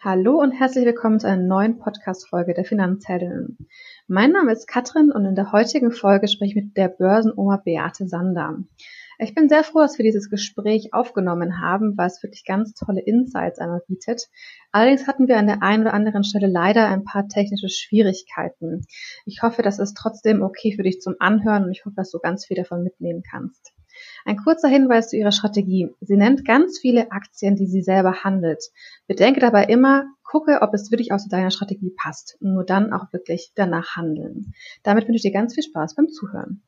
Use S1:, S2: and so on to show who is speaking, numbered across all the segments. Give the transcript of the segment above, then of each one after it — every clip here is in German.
S1: Hallo und herzlich willkommen zu einer neuen Podcast-Folge der Finanzheldinnen. Mein Name ist Katrin und in der heutigen Folge spreche ich mit der Börsenoma Beate Sander. Ich bin sehr froh, dass wir dieses Gespräch aufgenommen haben, weil es wirklich ganz tolle Insights einmal bietet. Allerdings hatten wir an der einen oder anderen Stelle leider ein paar technische Schwierigkeiten. Ich hoffe, das ist trotzdem okay für dich zum Anhören und ich hoffe, dass du ganz viel davon mitnehmen kannst. Ein kurzer Hinweis zu ihrer Strategie. Sie nennt ganz viele Aktien, die sie selber handelt. Bedenke dabei immer, gucke, ob es wirklich auch zu deiner Strategie passt nur dann auch wirklich danach handeln. Damit wünsche ich dir ganz viel Spaß beim Zuhören.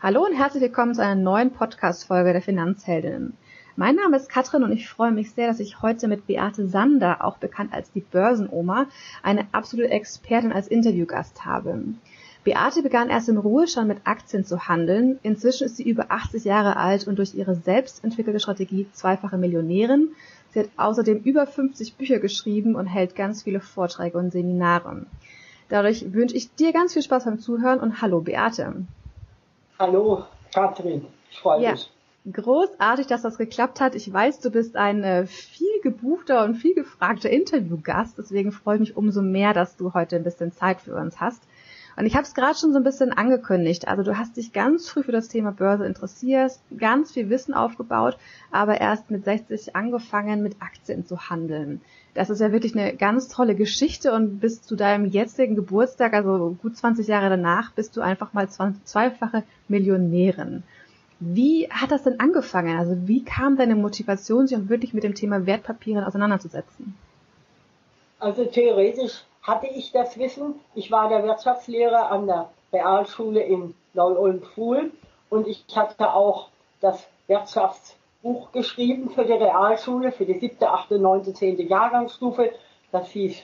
S1: Hallo und herzlich willkommen zu einer neuen Podcast-Folge der Finanzheldinnen. Mein Name ist Katrin und ich freue mich sehr, dass ich heute mit Beate Sander, auch bekannt als die Börsenoma, eine absolute Expertin als Interviewgast habe. Beate begann erst im Ruhestand mit Aktien zu handeln. Inzwischen ist sie über 80 Jahre alt und durch ihre selbst entwickelte Strategie zweifache Millionärin. Sie hat außerdem über 50 Bücher geschrieben und hält ganz viele Vorträge und Seminare. Dadurch wünsche ich dir ganz viel Spaß beim Zuhören und hallo Beate.
S2: Hallo Katrin, ich freue ja. mich.
S1: Großartig, dass das geklappt hat. Ich weiß, du bist ein äh, viel gebuchter und viel gefragter Interviewgast. Deswegen freue ich mich umso mehr, dass du heute ein bisschen Zeit für uns hast. Und ich habe es gerade schon so ein bisschen angekündigt. Also du hast dich ganz früh für das Thema Börse interessiert, ganz viel Wissen aufgebaut, aber erst mit 60 angefangen, mit Aktien zu handeln. Das ist ja wirklich eine ganz tolle Geschichte und bis zu deinem jetzigen Geburtstag, also gut 20 Jahre danach, bist du einfach mal zweifache Millionärin. Wie hat das denn angefangen? Also wie kam deine Motivation, sich wirklich mit dem Thema Wertpapieren auseinanderzusetzen?
S2: Also theoretisch hatte ich das Wissen. Ich war der Wirtschaftslehrer an der Realschule in Neu-Ulm-Fuhl und ich hatte auch das Wirtschaftsbuch geschrieben für die Realschule, für die siebte, achte, neunte, zehnte Jahrgangsstufe. Das hieß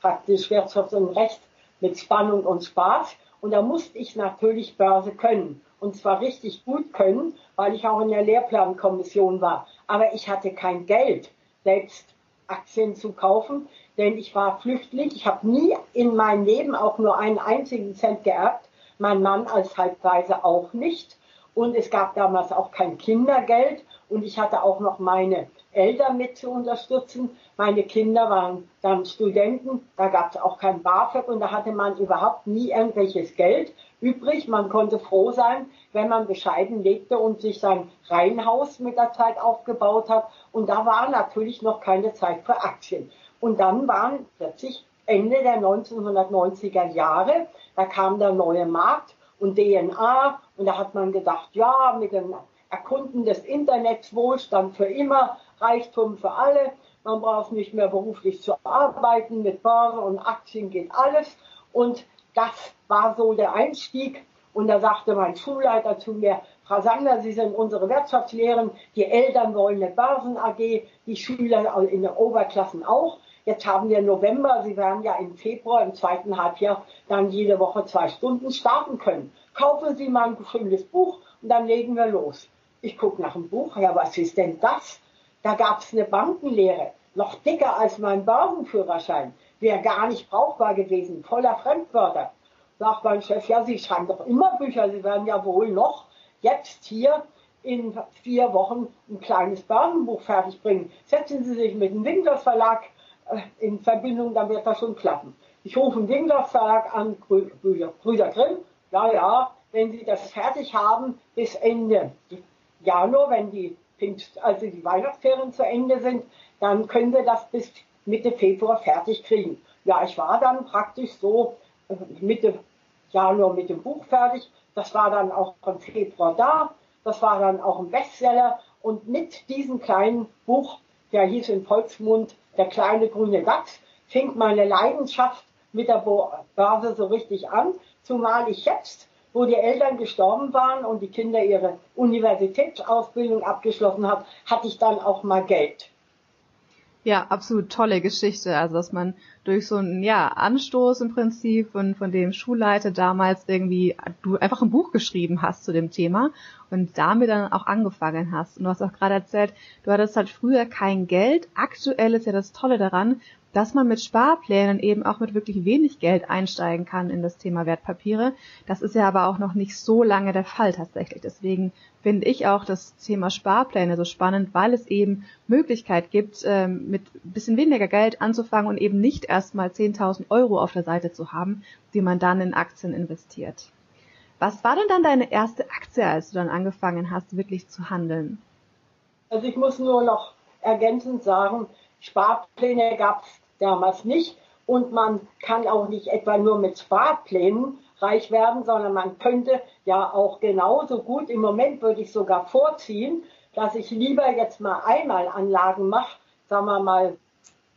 S2: praktisch Wirtschaft und Recht mit Spannung und Spaß. Und da musste ich natürlich Börse können. Und zwar richtig gut können, weil ich auch in der Lehrplankommission war. Aber ich hatte kein Geld, selbst Aktien zu kaufen denn ich war Flüchtling. Ich habe nie in meinem Leben auch nur einen einzigen Cent geerbt. Mein Mann als Halbweise auch nicht. Und es gab damals auch kein Kindergeld. Und ich hatte auch noch meine Eltern mit zu unterstützen. Meine Kinder waren dann Studenten. Da gab es auch kein BAföG und da hatte man überhaupt nie irgendwelches Geld übrig. Man konnte froh sein, wenn man bescheiden lebte und sich sein Reihenhaus mit der Zeit aufgebaut hat. Und da war natürlich noch keine Zeit für Aktien. Und dann waren plötzlich Ende der 1990er Jahre, da kam der neue Markt und DNA und da hat man gedacht, ja, mit dem Erkunden des Internets Wohlstand für immer, Reichtum für alle, man braucht nicht mehr beruflich zu arbeiten, mit Börse und Aktien geht alles. Und das war so der Einstieg. Und da sagte mein Schulleiter zu mir, Frau Sander, Sie sind unsere Wirtschaftslehrerin, die Eltern wollen eine Börsen AG, die Schüler in den Oberklassen auch. Jetzt haben wir November, Sie werden ja im Februar, im zweiten Halbjahr, dann jede Woche zwei Stunden starten können. Kaufen Sie mal ein schönes Buch und dann legen wir los. Ich gucke nach dem Buch, ja, was ist denn das? Da gab es eine Bankenlehre, noch dicker als mein Börsenführerschein. Wäre gar nicht brauchbar gewesen, voller Fremdwörter. Sagt mein Chef, ja, Sie schreiben doch immer Bücher, Sie werden ja wohl noch jetzt hier in vier Wochen ein kleines Börsenbuch fertigbringen. Setzen Sie sich mit dem Winklers Verlag in Verbindung, dann wird das schon klappen. Ich rufe den Winglers Verlag an, Brüder, Grimm, ja, ja, wenn Sie das fertig haben bis Ende Januar, wenn die also die Weihnachtsferien zu Ende sind, dann können wir das bis Mitte Februar fertig kriegen. Ja, ich war dann praktisch so äh, Mitte Januar mit dem Buch fertig. Das war dann auch im Februar da. Das war dann auch ein Bestseller. Und mit diesem kleinen Buch, der hieß im Volksmund der kleine grüne Dachs, fing meine Leidenschaft mit der Börse so richtig an, zumal ich jetzt, wo die Eltern gestorben waren und die Kinder ihre Universitätsausbildung abgeschlossen haben, hatte ich dann auch mal Geld.
S1: Ja, absolut tolle Geschichte. Also, dass man durch so einen, ja, Anstoß im Prinzip von, von dem Schulleiter damals irgendwie, du einfach ein Buch geschrieben hast zu dem Thema und damit dann auch angefangen hast. Und du hast auch gerade erzählt, du hattest halt früher kein Geld. Aktuell ist ja das Tolle daran, dass man mit Sparplänen eben auch mit wirklich wenig Geld einsteigen kann in das Thema Wertpapiere. Das ist ja aber auch noch nicht so lange der Fall tatsächlich. Deswegen finde ich auch das Thema Sparpläne so spannend, weil es eben Möglichkeit gibt, ähm, mit ein bisschen weniger Geld anzufangen und eben nicht erstmal 10.000 Euro auf der Seite zu haben, die man dann in Aktien investiert. Was war denn dann deine erste Aktie, als du dann angefangen hast, wirklich zu handeln?
S2: Also ich muss nur noch ergänzend sagen, Sparpläne gab es damals nicht. Und man kann auch nicht etwa nur mit Sparplänen reich werden, sondern man könnte ja auch genauso gut, im Moment würde ich sogar vorziehen, dass ich lieber jetzt mal einmal Anlagen mache, sagen wir mal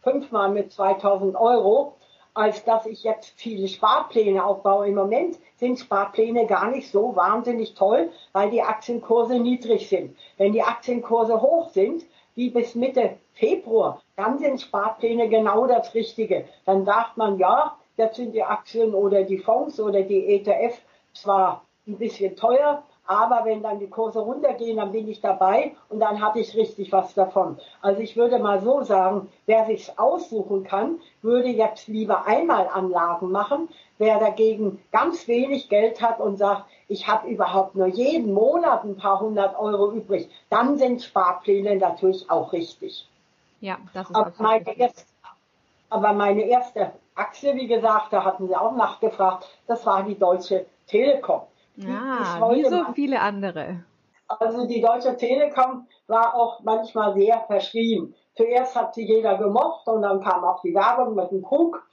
S2: fünfmal mit 2000 Euro, als dass ich jetzt viele Sparpläne aufbaue. Im Moment sind Sparpläne gar nicht so wahnsinnig toll, weil die Aktienkurse niedrig sind. Wenn die Aktienkurse hoch sind, wie bis Mitte Februar, dann sind Sparpläne genau das Richtige. Dann sagt man, ja, jetzt sind die Aktien oder die Fonds oder die ETF zwar ein bisschen teuer, aber wenn dann die Kurse runtergehen, dann bin ich dabei und dann habe ich richtig was davon. Also ich würde mal so sagen, wer sich aussuchen kann, würde jetzt lieber einmal Anlagen machen. Wer dagegen ganz wenig Geld hat und sagt, ich habe überhaupt nur jeden Monat ein paar hundert Euro übrig, dann sind Sparpläne natürlich auch richtig.
S1: Ja, das ist
S2: aber meine, erste, aber meine erste Aktie, wie gesagt, da hatten Sie auch nachgefragt, das war die Deutsche Telekom.
S1: Ja, wie so viele andere.
S2: Also die Deutsche Telekom war auch manchmal sehr verschrien. Zuerst hat sie jeder gemocht und dann kam auch die Werbung mit dem Krug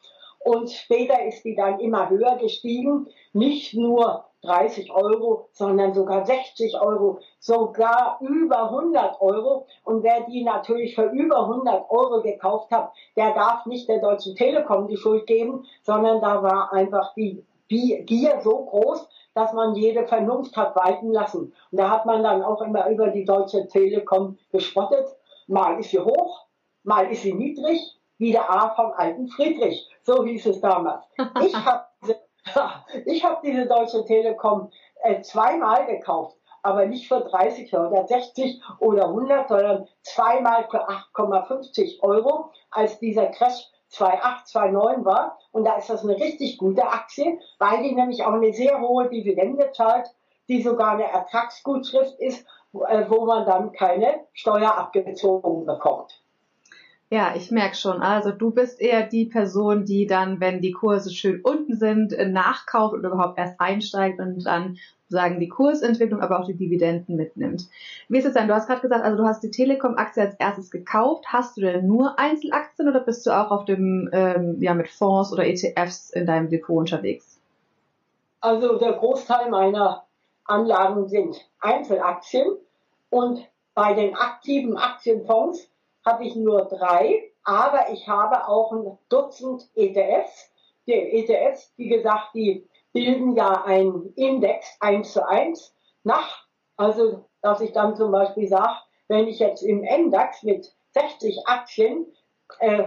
S2: und später ist die dann immer höher gestiegen. Nicht nur 30 Euro, sondern sogar 60 Euro, sogar über 100 Euro. Und wer die natürlich für über 100 Euro gekauft hat, der darf nicht der Deutschen Telekom die Schuld geben, sondern da war einfach die Gier so groß, dass man jede Vernunft hat walten lassen. Und da hat man dann auch immer über die Deutsche Telekom gespottet. Mal ist sie hoch, mal ist sie niedrig, wie der A vom alten Friedrich. So hieß es damals. Ich habe diese, ich hab diese Deutsche Telekom äh, zweimal gekauft, aber nicht für 30 oder 60 oder 100, sondern zweimal für 8,50 Euro, als dieser Crash 2,8, 2,9 war. Und da ist das eine richtig gute Aktie, weil die nämlich auch eine sehr hohe Dividende zahlt, die sogar eine Ertragsgutschrift ist, äh, wo man dann keine Steuer abgezogen bekommt.
S1: Ja, ich merke schon. Also du bist eher die Person, die dann, wenn die Kurse schön unten sind, nachkauft oder überhaupt erst einsteigt und dann sagen die Kursentwicklung, aber auch die Dividenden mitnimmt. Wie ist es denn? Du hast gerade gesagt, also du hast die Telekom-Aktie als erstes gekauft. Hast du denn nur Einzelaktien oder bist du auch auf dem, ähm, ja, mit Fonds oder ETFs in deinem Depot unterwegs?
S2: Also der Großteil meiner Anlagen sind Einzelaktien und bei den aktiven Aktienfonds habe ich nur drei, aber ich habe auch ein Dutzend ETFs. Die ETFs, wie gesagt, die bilden ja einen Index eins zu eins nach. Also, dass ich dann zum Beispiel sage, wenn ich jetzt im MDAX mit 60 Aktien äh,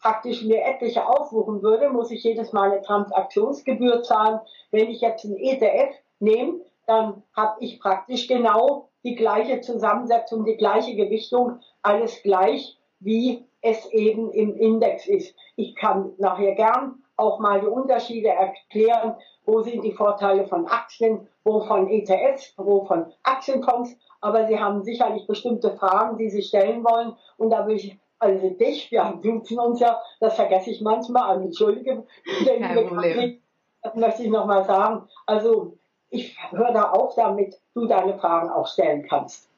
S2: praktisch mir etliche aufsuchen würde, muss ich jedes Mal eine Transaktionsgebühr zahlen. Wenn ich jetzt ein ETF nehme, dann habe ich praktisch genau die gleiche Zusammensetzung, die gleiche Gewichtung, alles gleich, wie es eben im Index ist. Ich kann nachher gern auch mal die Unterschiede erklären, wo sind die Vorteile von Aktien, wo von ETFs, wo von Aktienfonds. Aber Sie haben sicherlich bestimmte Fragen, die Sie stellen wollen. Und da will ich, also dich, wir duzen uns ja, das vergesse ich manchmal, also entschuldige, Kein Problem. das möchte ich nochmal sagen. Also ich höre da auf, damit du deine Fragen auch stellen kannst.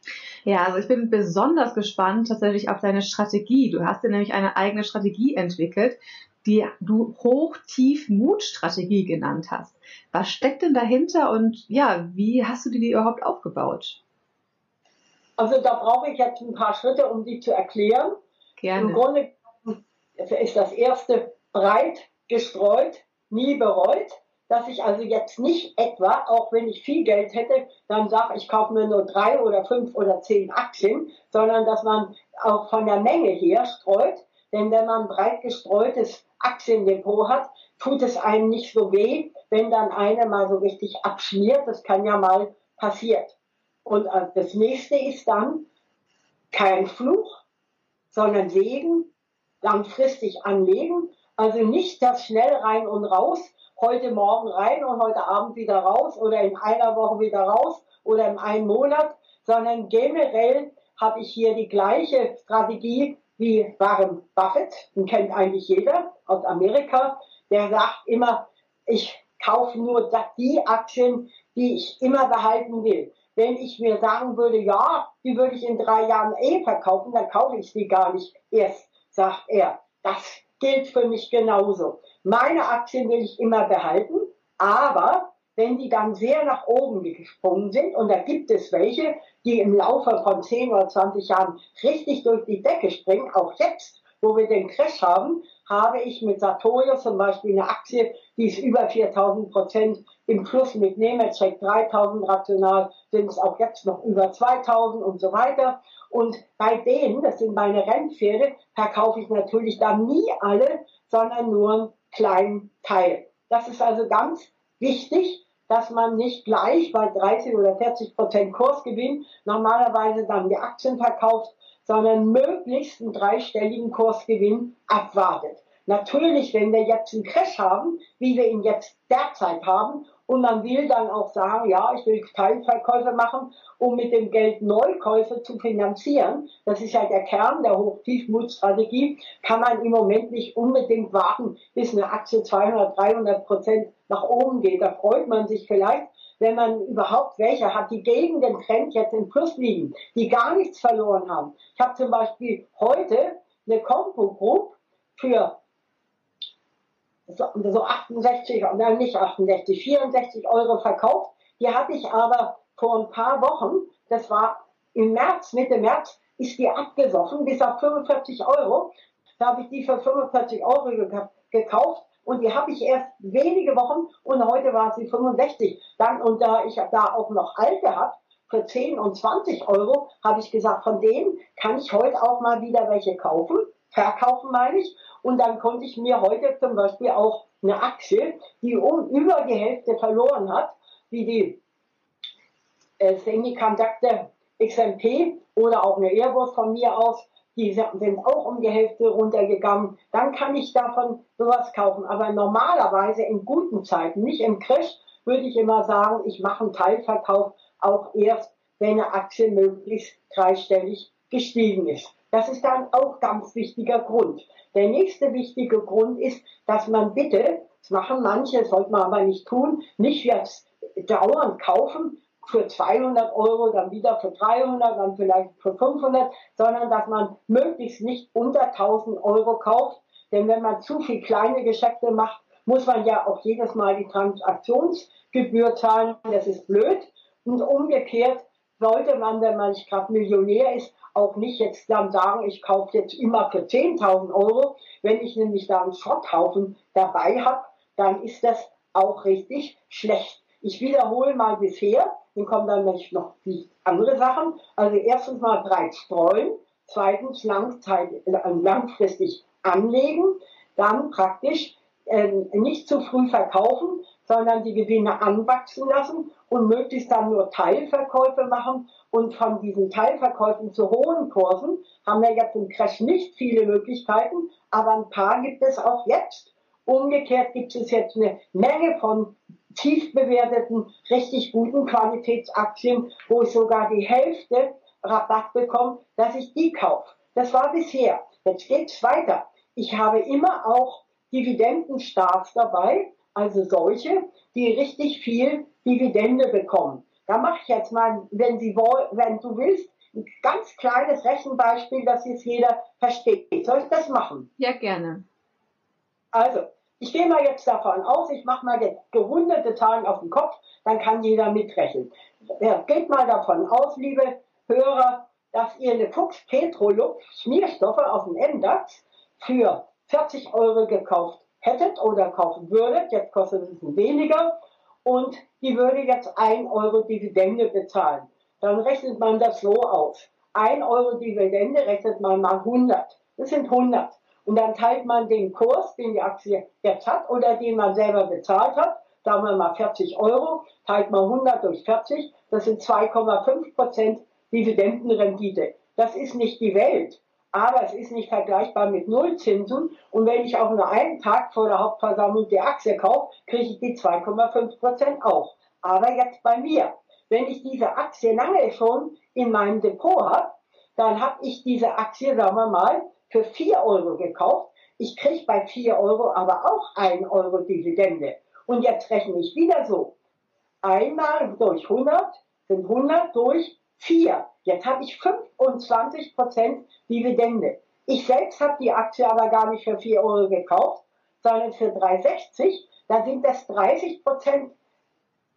S1: Ja, also ich bin besonders gespannt tatsächlich auf deine Strategie. Du hast dir nämlich eine eigene Strategie entwickelt, die du Hoch-Tief-Mut-Strategie genannt hast. Was steckt denn dahinter und ja, wie hast du die überhaupt aufgebaut?
S2: Also da brauche ich jetzt ein paar Schritte, um die zu erklären. Gerne. Im Grunde ist das erste breit gestreut, nie bereut, dass ich also jetzt nicht etwa, auch wenn ich viel Geld hätte, dann sage, ich kaufe mir nur drei oder fünf oder zehn Aktien, sondern dass man auch von der Menge her streut. Denn wenn man breit gestreutes Aktiendepot hat, tut es einem nicht so weh, wenn dann eine mal so richtig abschmiert. Das kann ja mal passiert. Und äh, das nächste ist dann kein Fluch, sondern Segen. langfristig anlegen. Also nicht das schnell rein und raus, heute Morgen rein und heute Abend wieder raus oder in einer Woche wieder raus oder in einem Monat, sondern generell habe ich hier die gleiche Strategie wie Warren Buffett, den kennt eigentlich jeder aus Amerika, der sagt immer, ich kaufe nur die Aktien, die ich immer behalten will. Wenn ich mir sagen würde, ja, die würde ich in drei Jahren eh verkaufen, dann kaufe ich sie gar nicht erst, sagt er. Das gilt für mich genauso. Meine Aktien will ich immer behalten, aber wenn die dann sehr nach oben gesprungen sind, und da gibt es welche, die im Laufe von 10 oder 20 Jahren richtig durch die Decke springen, auch jetzt, wo wir den Crash haben, habe ich mit Sartorius zum Beispiel eine Aktie, die ist über 4000 Prozent im Plus mit Nemetschek 3000 rational, sind es auch jetzt noch über 2000 und so weiter. Und bei denen, das sind meine Rennpferde, verkaufe ich natürlich dann nie alle, sondern nur einen kleinen Teil. Das ist also ganz wichtig, dass man nicht gleich bei 30 oder 40 Prozent Kursgewinn normalerweise dann die Aktien verkauft, sondern möglichst einen dreistelligen Kursgewinn abwartet. Natürlich, wenn wir jetzt einen Crash haben, wie wir ihn jetzt derzeit haben, und man will dann auch sagen, ja, ich will Teilverkäufe machen, um mit dem Geld Neukäufe zu finanzieren. Das ist ja der Kern der Hochtiefmutstrategie. Kann man im Moment nicht unbedingt warten, bis eine Aktie 200, 300 Prozent nach oben geht. Da freut man sich vielleicht, wenn man überhaupt welche hat, die gegen den Trend jetzt im Plus liegen, die gar nichts verloren haben. Ich habe zum Beispiel heute eine Compo Group für so 68, nein, nicht 68, 64 Euro verkauft. Die hatte ich aber vor ein paar Wochen, das war im März, Mitte März, ist die abgesoffen bis auf 45 Euro. Da habe ich die für 45 Euro gekauft und die habe ich erst wenige Wochen und heute war sie 65. Dann, und da ich da auch noch alte habe, für 10 und 20 Euro, habe ich gesagt, von denen kann ich heute auch mal wieder welche kaufen, verkaufen meine ich. Und dann konnte ich mir heute zum Beispiel auch eine Aktie, die um über die Hälfte verloren hat, wie die äh, Semiconductor XMP oder auch eine Airbus von mir aus, die sind auch um die Hälfte runtergegangen. Dann kann ich davon sowas kaufen. Aber normalerweise in guten Zeiten, nicht im Crash, würde ich immer sagen, ich mache einen Teilverkauf auch erst, wenn eine Aktie möglichst dreistellig gestiegen ist. Das ist dann auch ganz wichtiger Grund. Der nächste wichtige Grund ist, dass man bitte, das machen manche, sollte man aber nicht tun, nicht jetzt dauernd kaufen für 200 Euro, dann wieder für 300, dann vielleicht für 500, sondern dass man möglichst nicht unter 1000 Euro kauft. Denn wenn man zu viel kleine Geschäfte macht, muss man ja auch jedes Mal die Transaktionsgebühr zahlen. Das ist blöd. Und umgekehrt sollte man, wenn man nicht gerade Millionär ist, auch nicht jetzt dann sagen, ich kaufe jetzt immer für 10.000 Euro. Wenn ich nämlich da einen Schrotthaufen dabei habe, dann ist das auch richtig schlecht. Ich wiederhole mal bisher, dann kommen dann noch die andere Sachen. Also erstens mal breit streuen, zweitens äh, langfristig anlegen, dann praktisch äh, nicht zu früh verkaufen, sondern die Gewinne anwachsen lassen und möglichst dann nur Teilverkäufe machen. Und von diesen Teilverkäufen zu hohen Kursen haben wir jetzt im Crash nicht viele Möglichkeiten, aber ein paar gibt es auch jetzt. Umgekehrt gibt es jetzt eine Menge von tief bewerteten, richtig guten Qualitätsaktien, wo ich sogar die Hälfte Rabatt bekomme, dass ich die kaufe. Das war bisher. Jetzt geht's weiter. Ich habe immer auch Dividendenstarts dabei, also solche, die richtig viel Dividende bekommen. Da mache ich jetzt mal, wenn Sie wollen, wenn du willst, ein ganz kleines Rechenbeispiel, dass jetzt jeder versteht. Soll ich das machen?
S1: Ja, gerne.
S2: Also, ich gehe mal jetzt davon aus, ich mache mal jetzt gerundete Zahlen auf den Kopf, dann kann jeder mitrechnen. Ja, geht mal davon aus, liebe Hörer, dass ihr eine Fuchs Petrolux Schmierstoffe aus dem MDAX für 40 Euro gekauft hättet oder kaufen würdet, jetzt kostet es weniger, und die würde jetzt 1 Euro Dividende bezahlen. Dann rechnet man das so aus. 1 Euro Dividende rechnet man mal 100. Das sind 100. Und dann teilt man den Kurs, den die Aktie jetzt hat oder den man selber bezahlt hat, sagen wir mal 40 Euro, teilt man 100 durch 40, das sind 2,5 Prozent Dividendenrendite. Das ist nicht die Welt. Aber es ist nicht vergleichbar mit Nullzinsen. Und wenn ich auch nur einen Tag vor der Hauptversammlung die Aktie kaufe, kriege ich die 2,5 Prozent auch. Aber jetzt bei mir. Wenn ich diese Aktie lange schon in meinem Depot habe, dann habe ich diese Aktie, sagen wir mal, für 4 Euro gekauft. Ich kriege bei 4 Euro aber auch 1 Euro Dividende. Und jetzt rechne ich wieder so. Einmal durch 100 sind 100 durch 4. Jetzt habe ich 25 Prozent Dividende. Ich selbst habe die Aktie aber gar nicht für 4 Euro gekauft, sondern für 3,60. Da sind das 30 Prozent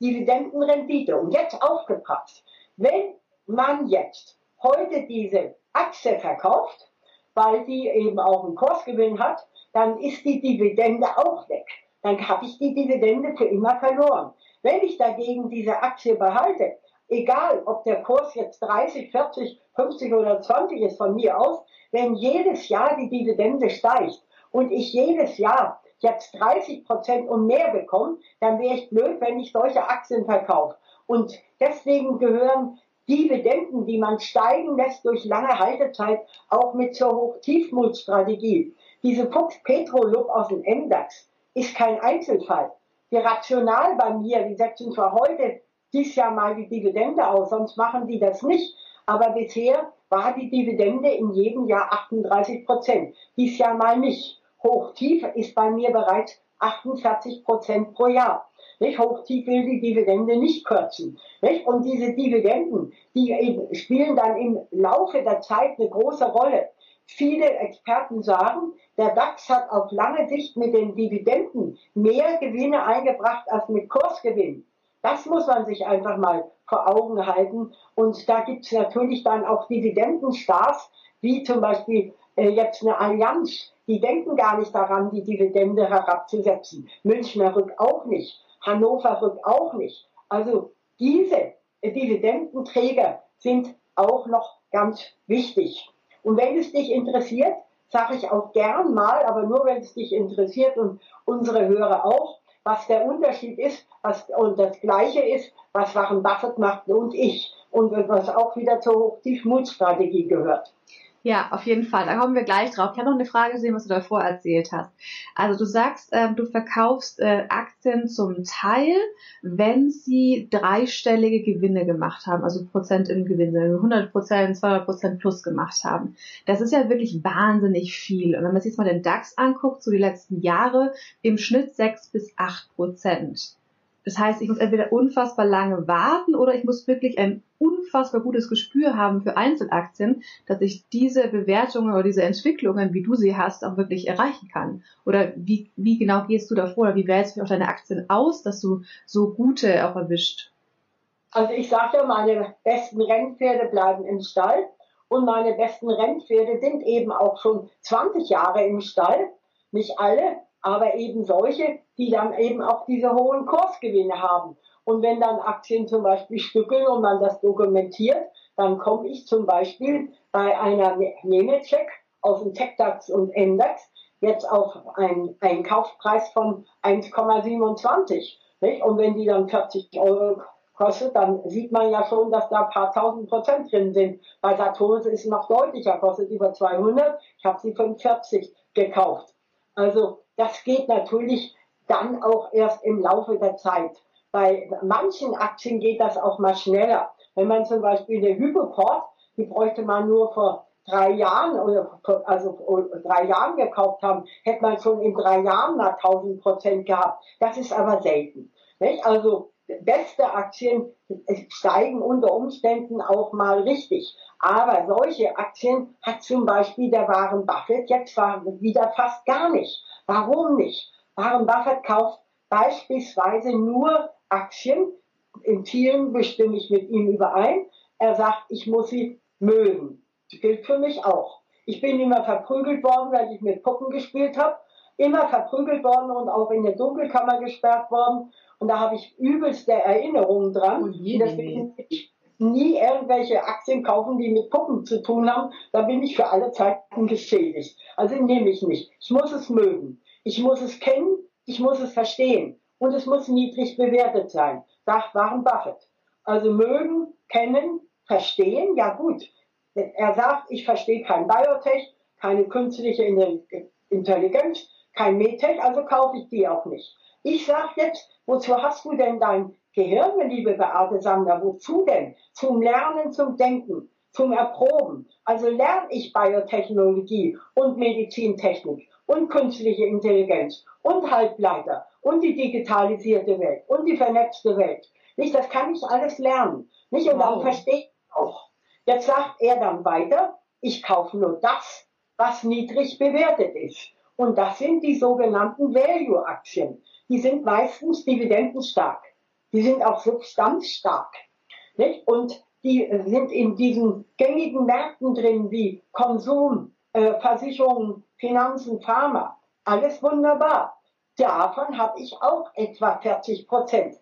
S2: Dividendenrendite. Und jetzt aufgepasst. Wenn man jetzt heute diese Aktie verkauft, weil die eben auch einen Kursgewinn hat, dann ist die Dividende auch weg. Dann habe ich die Dividende für immer verloren. Wenn ich dagegen diese Aktie behalte, egal ob der Kurs jetzt 30, 40, 50 oder 20 ist von mir aus, wenn jedes Jahr die Dividende steigt und ich jedes Jahr jetzt 30 Prozent und mehr bekomme, dann wäre ich blöd, wenn ich solche Aktien verkaufe. Und deswegen gehören Dividenden, die man steigen lässt durch lange Haltezeit, auch mit zur Hoch-Tiefmut-Strategie. Diese Fuchs Petrolub aus dem MDAX ist kein Einzelfall. Die Rational bei mir, die setzen zwar heute dies Jahr mal die Dividende aus, sonst machen die das nicht. Aber bisher war die Dividende in jedem Jahr 38 Prozent. Dies Jahr mal nicht. Hochtief ist bei mir bereits 48 Prozent pro Jahr. Nicht? Hochtief will die Dividende nicht kürzen. Nicht? Und diese Dividenden, die spielen dann im Laufe der Zeit eine große Rolle. Viele Experten sagen, der DAX hat auf lange Sicht mit den Dividenden mehr Gewinne eingebracht als mit Kursgewinn. Das muss man sich einfach mal vor Augen halten. Und da gibt es natürlich dann auch Dividendenstars, wie zum Beispiel äh, jetzt eine Allianz. Die denken gar nicht daran, die Dividende herabzusetzen. Münchner Rück auch nicht. Hannover Rück auch nicht. Also diese Dividendenträger sind auch noch ganz wichtig. Und wenn es dich interessiert, sage ich auch gern mal, aber nur wenn es dich interessiert und unsere Hörer auch, was der Unterschied ist was, und das Gleiche ist, was Warren Buffett macht und ich und was auch wieder zur Hochtiefmutstrategie gehört.
S1: Ja, auf jeden Fall. Da kommen wir gleich drauf. Ich habe noch eine Frage gesehen, was du davor erzählt hast. Also du sagst, äh, du verkaufst äh, Aktien zum Teil, wenn sie dreistellige Gewinne gemacht haben, also Prozent im Gewinn, 100 Prozent, 200 Prozent plus gemacht haben. Das ist ja wirklich wahnsinnig viel. Und wenn man sich jetzt mal den DAX anguckt, so die letzten Jahre, im Schnitt 6 bis 8 Prozent. Das heißt, ich muss entweder unfassbar lange warten oder ich muss wirklich ein unfassbar gutes Gespür haben für Einzelaktien, dass ich diese Bewertungen oder diese Entwicklungen, wie du sie hast, auch wirklich erreichen kann. Oder wie, wie genau gehst du davor oder wie wählst du auch deine Aktien aus, dass du so gute auch erwischt?
S2: Also ich sage ja, meine besten Rennpferde bleiben im Stall und meine besten Rennpferde sind eben auch schon 20 Jahre im Stall. Nicht alle, aber eben solche, die dann eben auch diese hohen Kursgewinne haben. Und wenn dann Aktien zum Beispiel stückeln und man das dokumentiert, dann komme ich zum Beispiel bei einer Nemetschek aus dem TechDAX und MDAX jetzt auf einen, einen Kaufpreis von 1,27. Und wenn die dann 40 Euro kostet, dann sieht man ja schon, dass da ein paar tausend Prozent drin sind. Bei Saturn ist es noch deutlicher, kostet über 200. Ich habe sie für 40 gekauft. Also das geht natürlich dann auch erst im Laufe der Zeit. Bei manchen Aktien geht das auch mal schneller. Wenn man zum Beispiel eine Hypoport, die bräuchte man nur vor drei Jahren oder also drei Jahren gekauft haben, hätte man schon in drei Jahren mal 1000 Prozent gehabt. Das ist aber selten. Nicht? Also beste Aktien steigen unter Umständen auch mal richtig. Aber solche Aktien hat zum Beispiel der Warren Buffett jetzt wieder fast gar nicht. Warum nicht? Warren Buffett kauft beispielsweise nur Aktien. In vielen bestimme ich mit ihm überein. Er sagt, ich muss sie mögen. Das gilt für mich auch. Ich bin immer verprügelt worden, weil ich mit Puppen gespielt habe. Immer verprügelt worden und auch in der Dunkelkammer gesperrt worden. Und da habe ich übelste Erinnerungen dran. Und deswegen nie irgendwelche Aktien kaufen, die mit Puppen zu tun haben. Da bin ich für alle Zeiten geschädigt. Also nehme ich nicht. Ich muss es mögen. Ich muss es kennen. Ich muss es verstehen. Und es muss niedrig bewertet sein, sagt Warren Buffett. Also mögen, kennen, verstehen, ja gut. er sagt, ich verstehe kein Biotech, keine künstliche Intelligenz, kein Medtech, also kaufe ich die auch nicht. Ich sage jetzt, wozu hast du denn dein Gehirn, liebe Beate Sander, wozu denn? Zum Lernen, zum Denken, zum Erproben. Also lerne ich Biotechnologie und Medizintechnik und künstliche Intelligenz und Halbleiter und die digitalisierte Welt und die vernetzte Welt. Nicht, das kann ich alles lernen. Nicht, und wow. dann verstehe ich auch. Jetzt sagt er dann weiter, ich kaufe nur das, was niedrig bewertet ist. Und das sind die sogenannten Value-Aktien. Die sind meistens dividendenstark. Die sind auch substanzstark. Nicht? Und die sind in diesen gängigen Märkten drin wie Konsum, äh, Versicherungen, Finanzen, Pharma. Alles wunderbar. Davon habe ich auch etwa 40 Prozent.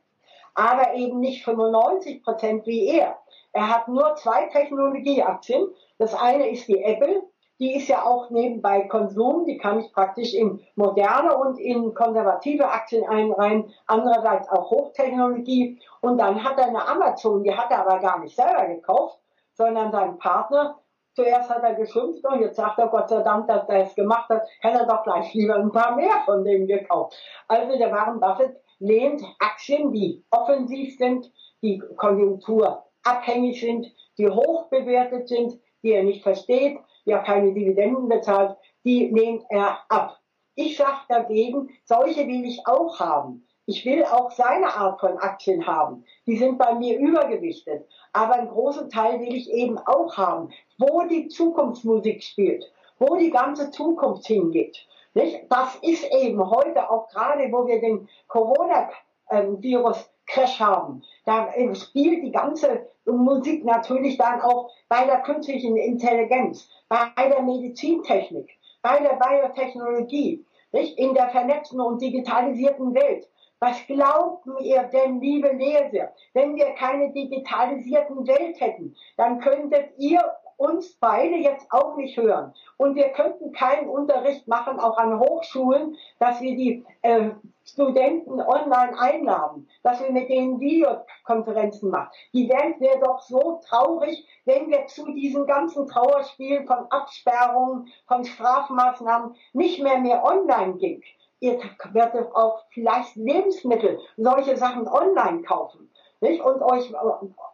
S2: Aber eben nicht 95 Prozent wie er. Er hat nur zwei Technologieaktien. Das eine ist die Apple die ist ja auch nebenbei Konsum, die kann ich praktisch in moderne und in konservative Aktien einreihen, andererseits auch Hochtechnologie. Und dann hat er eine Amazon, die hat er aber gar nicht selber gekauft, sondern sein Partner. Zuerst hat er geschimpft und jetzt sagt er Gott sei Dank, dass er es gemacht hat, hätte er doch gleich lieber ein paar mehr von denen gekauft. Also der Warren Buffett lehnt Aktien, die offensiv sind, die konjunkturabhängig sind, die hoch bewertet sind, die er nicht versteht, ja keine Dividenden bezahlt, die lehnt er ab. Ich sage dagegen, solche will ich auch haben. Ich will auch seine Art von Aktien haben. Die sind bei mir übergewichtet. Aber einen großen Teil will ich eben auch haben, wo die Zukunftsmusik spielt, wo die ganze Zukunft hingeht. Nicht? Das ist eben heute auch gerade, wo wir den Corona-Virus Crash haben. Da spielt die ganze Musik natürlich dann auch bei der künstlichen Intelligenz, bei der Medizintechnik, bei der Biotechnologie, nicht? in der vernetzten und digitalisierten Welt. Was glaubt ihr denn, liebe Leser, wenn wir keine digitalisierten Welt hätten, dann könntet ihr uns beide jetzt auch nicht hören. Und wir könnten keinen Unterricht machen, auch an Hochschulen, dass wir die äh, Studenten online einladen, dass wir mit denen Videokonferenzen machen. Die Welt wäre doch so traurig, wenn wir zu diesem ganzen Trauerspiel von Absperrungen, von Strafmaßnahmen nicht mehr mehr online ging. Ihr werdet auch vielleicht Lebensmittel, solche Sachen online kaufen nicht? und euch,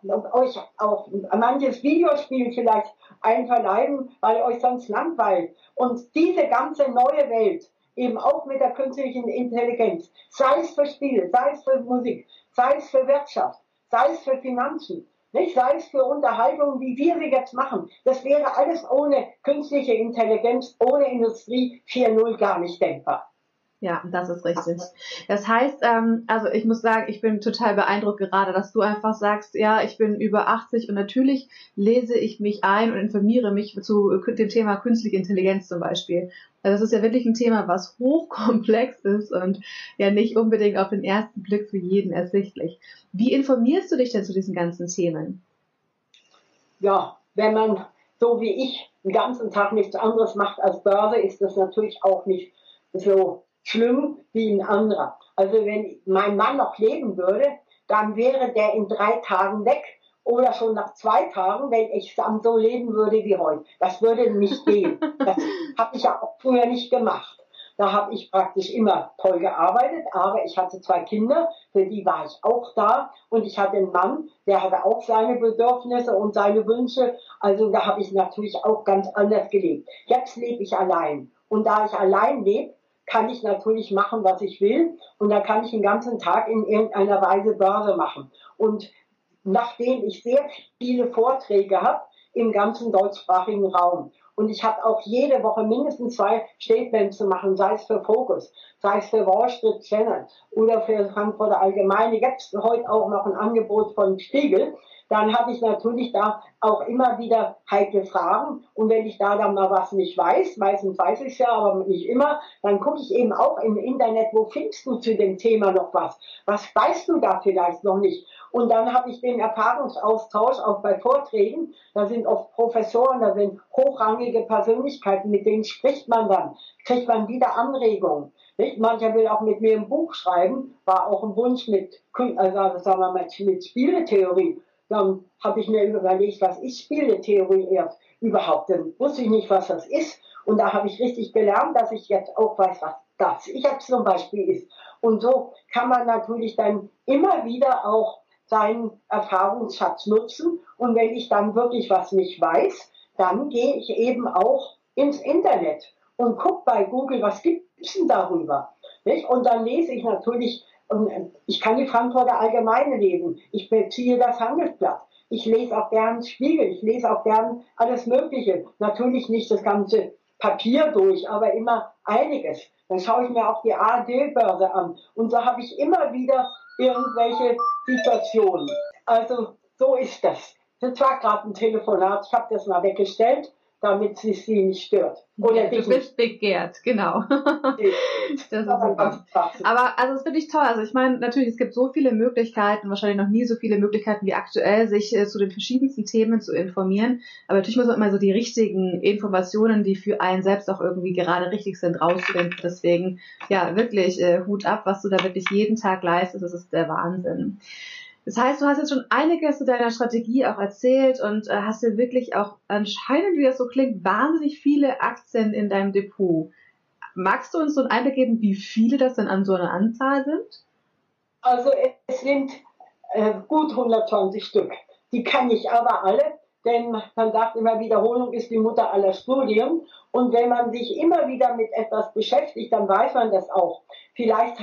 S2: und euch auch manches Videospiel vielleicht einverleiben, weil euch sonst langweilt. Und diese ganze neue Welt, eben auch mit der künstlichen Intelligenz, sei es für Spiele, sei es für Musik, sei es für Wirtschaft, sei es für Finanzen, nicht? sei es für Unterhaltung, wie wir sie jetzt machen, das wäre alles ohne künstliche Intelligenz, ohne Industrie 4.0 gar nicht denkbar.
S1: Ja, das ist richtig. Das heißt, ähm, also ich muss sagen, ich bin total beeindruckt gerade, dass du einfach sagst, ja, ich bin über 80 und natürlich lese ich mich ein und informiere mich zu dem Thema künstliche Intelligenz zum Beispiel. Also das ist ja wirklich ein Thema, was hochkomplex ist und ja nicht unbedingt auf den ersten Blick für jeden ersichtlich. Wie informierst du dich denn zu diesen ganzen Themen?
S2: Ja, wenn man so wie ich den ganzen Tag nichts anderes macht als Börse, ist das natürlich auch nicht so schlimm wie ein anderer. Also wenn mein Mann noch leben würde, dann wäre der in drei Tagen weg oder schon nach zwei Tagen, wenn ich dann so leben würde wie heute. Das würde nicht gehen. Das habe ich ja auch früher nicht gemacht. Da habe ich praktisch immer toll gearbeitet, aber ich hatte zwei Kinder, für die war ich auch da und ich hatte einen Mann, der hatte auch seine Bedürfnisse und seine Wünsche. Also da habe ich natürlich auch ganz anders gelebt. Jetzt lebe ich allein und da ich allein lebe, kann ich natürlich machen, was ich will. Und da kann ich den ganzen Tag in irgendeiner Weise Börse machen. Und nachdem ich sehr viele Vorträge habe im ganzen deutschsprachigen Raum und ich habe auch jede Woche mindestens zwei Statements zu machen, sei es für Focus, sei es für Wall Street Channel oder für Frankfurter Allgemeine. Jetzt heute auch noch ein Angebot von Spiegel dann habe ich natürlich da auch immer wieder heikle Fragen. Und wenn ich da dann mal was nicht weiß, meistens weiß ich es ja, aber nicht immer, dann gucke ich eben auch im Internet, wo findest du zu dem Thema noch was? Was weißt du da vielleicht noch nicht? Und dann habe ich den Erfahrungsaustausch auch bei Vorträgen. Da sind oft Professoren, da sind hochrangige Persönlichkeiten, mit denen spricht man dann, kriegt man wieder Anregungen. Nicht? Mancher will auch mit mir ein Buch schreiben, war auch ein Wunsch mit, also sagen wir mal, mit Spieletheorie dann habe ich mir überlegt, was ist Spieletheorie überhaupt. Dann wusste ich nicht, was das ist. Und da habe ich richtig gelernt, dass ich jetzt auch weiß, was das ich jetzt zum Beispiel ist. Und so kann man natürlich dann immer wieder auch seinen Erfahrungsschatz nutzen. Und wenn ich dann wirklich was nicht weiß, dann gehe ich eben auch ins Internet und gucke bei Google, was gibt es denn darüber. Nicht? Und dann lese ich natürlich, ich kann die Frankfurter Allgemeine lesen, ich beziehe das Handelsblatt, ich lese auch gern Spiegel, ich lese auch gern alles Mögliche. Natürlich nicht das ganze Papier durch, aber immer einiges. Dann schaue ich mir auch die ARD-Börse an. Und so habe ich immer wieder irgendwelche Situationen. Also so ist das. Das war gerade ein Telefonat, ich habe das mal weggestellt damit sie sie nicht stört.
S1: Oder du bist begehrt, genau. das ist super. Aber also es finde ich toll. Also ich meine, natürlich, es gibt so viele Möglichkeiten, wahrscheinlich noch nie so viele Möglichkeiten wie aktuell, sich äh, zu den verschiedensten Themen zu informieren. Aber natürlich muss man immer so die richtigen Informationen, die für einen selbst auch irgendwie gerade richtig sind, rausfinden. Deswegen, ja, wirklich äh, Hut ab, was du da wirklich jeden Tag leistest. Das ist der Wahnsinn. Das heißt, du hast jetzt schon einiges zu deiner Strategie auch erzählt und äh, hast dir wirklich auch anscheinend, wie das so klingt, wahnsinnig viele Aktien in deinem Depot. Magst du uns so einen Einblick geben, wie viele das denn an so einer Anzahl sind?
S2: Also es sind äh, gut 120 Stück. Die kann ich aber alle, denn man sagt immer, Wiederholung ist die Mutter aller Studien. Und wenn man sich immer wieder mit etwas beschäftigt, dann weiß man das auch. Vielleicht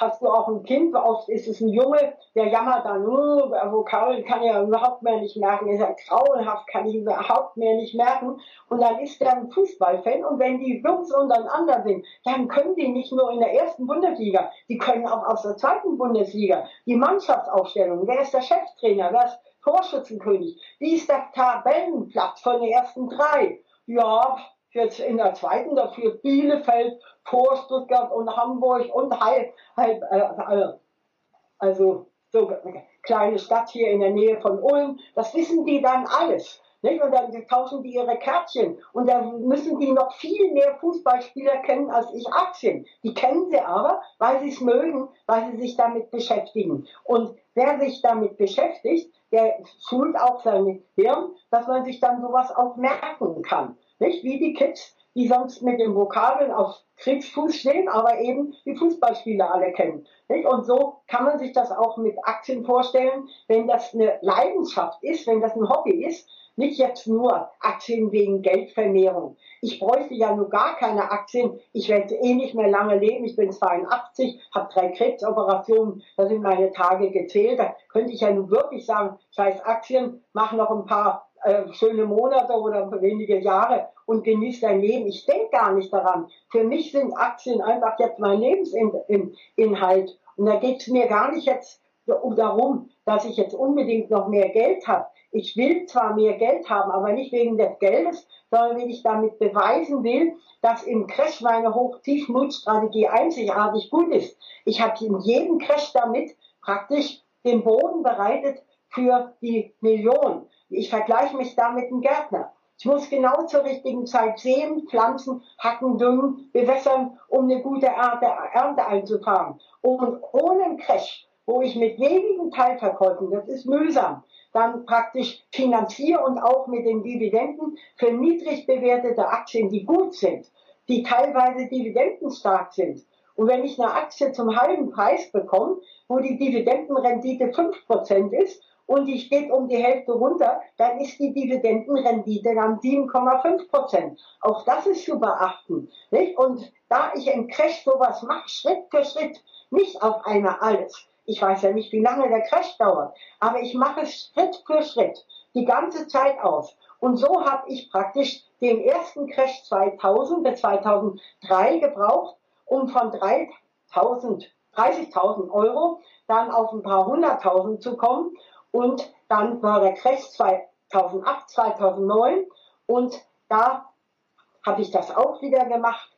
S2: hast du auch ein Kind, oft ist es ein Junge, der jammert dann, oh, Vokabeln kann er überhaupt mehr nicht merken, ist ja grauenhaft, kann ich überhaupt mehr nicht merken. Und dann ist er ein Fußballfan und wenn die Jungs untereinander sind, dann können die nicht nur in der ersten Bundesliga, die können auch aus der zweiten Bundesliga. Die Mannschaftsaufstellung, wer ist der Cheftrainer, wer ist Torschützenkönig, wie ist der Tabellenplatz von den ersten drei? Ja, jetzt in der zweiten, dafür Bielefeld, vor Stuttgart und Hamburg und halb, halb äh, äh, also so eine kleine Stadt hier in der Nähe von Ulm, das wissen die dann alles. Nicht? Und dann tauschen die ihre Kärtchen. Und dann müssen die noch viel mehr Fußballspieler kennen als ich Aktien. Die kennen sie aber, weil sie es mögen, weil sie sich damit beschäftigen. Und wer sich damit beschäftigt, der schult auch sein Hirn, dass man sich dann sowas auch merken kann. Nicht? Wie die Kids, die sonst mit den Vokabeln auf Kriegsfuß stehen, aber eben die Fußballspieler alle kennen. Nicht? Und so kann man sich das auch mit Aktien vorstellen, wenn das eine Leidenschaft ist, wenn das ein Hobby ist, nicht jetzt nur Aktien wegen Geldvermehrung. Ich bräuchte ja nur gar keine Aktien. Ich werde eh nicht mehr lange leben. Ich bin 82, habe drei Krebsoperationen. Da sind meine Tage gezählt. Da könnte ich ja nun wirklich sagen, scheiß Aktien, mach noch ein paar äh, schöne Monate oder wenige Jahre und genieße dein Leben. Ich denke gar nicht daran. Für mich sind Aktien einfach jetzt mein Lebensinhalt. Und da geht es mir gar nicht jetzt darum, dass ich jetzt unbedingt noch mehr Geld habe. Ich will zwar mehr Geld haben, aber nicht wegen des Geldes, sondern wenn ich damit beweisen will, dass im Crash meine Hoch-Tief-Null-Strategie einzigartig gut ist. Ich habe in jedem Crash damit praktisch den Boden bereitet für die Million. Ich vergleiche mich da mit einem Gärtner. Ich muss genau zur richtigen Zeit säen, pflanzen, hacken, düngen, bewässern, um eine gute Ernte, Ernte einzufahren. Und ohne einen Crash, wo ich mit wenigen Teilverkäufen, das ist mühsam, dann praktisch finanziere und auch mit den Dividenden für niedrig bewertete Aktien, die gut sind, die teilweise dividendenstark sind. Und wenn ich eine Aktie zum halben Preis bekomme, wo die Dividendenrendite 5% ist und die steht um die Hälfte runter, dann ist die Dividendenrendite dann 7,5 Prozent. Auch das ist zu beachten. Nicht? Und da ich im Crash sowas mache, Schritt für Schritt, nicht auf einmal alles. Ich weiß ja nicht, wie lange der Crash dauert, aber ich mache es Schritt für Schritt, die ganze Zeit aus. Und so habe ich praktisch den ersten Crash 2000 bis 2003 gebraucht, um von 3000 30.000 Euro dann auf ein paar hunderttausend zu kommen und dann war der Crash 2008, 2009 und da habe ich das auch wieder gemacht.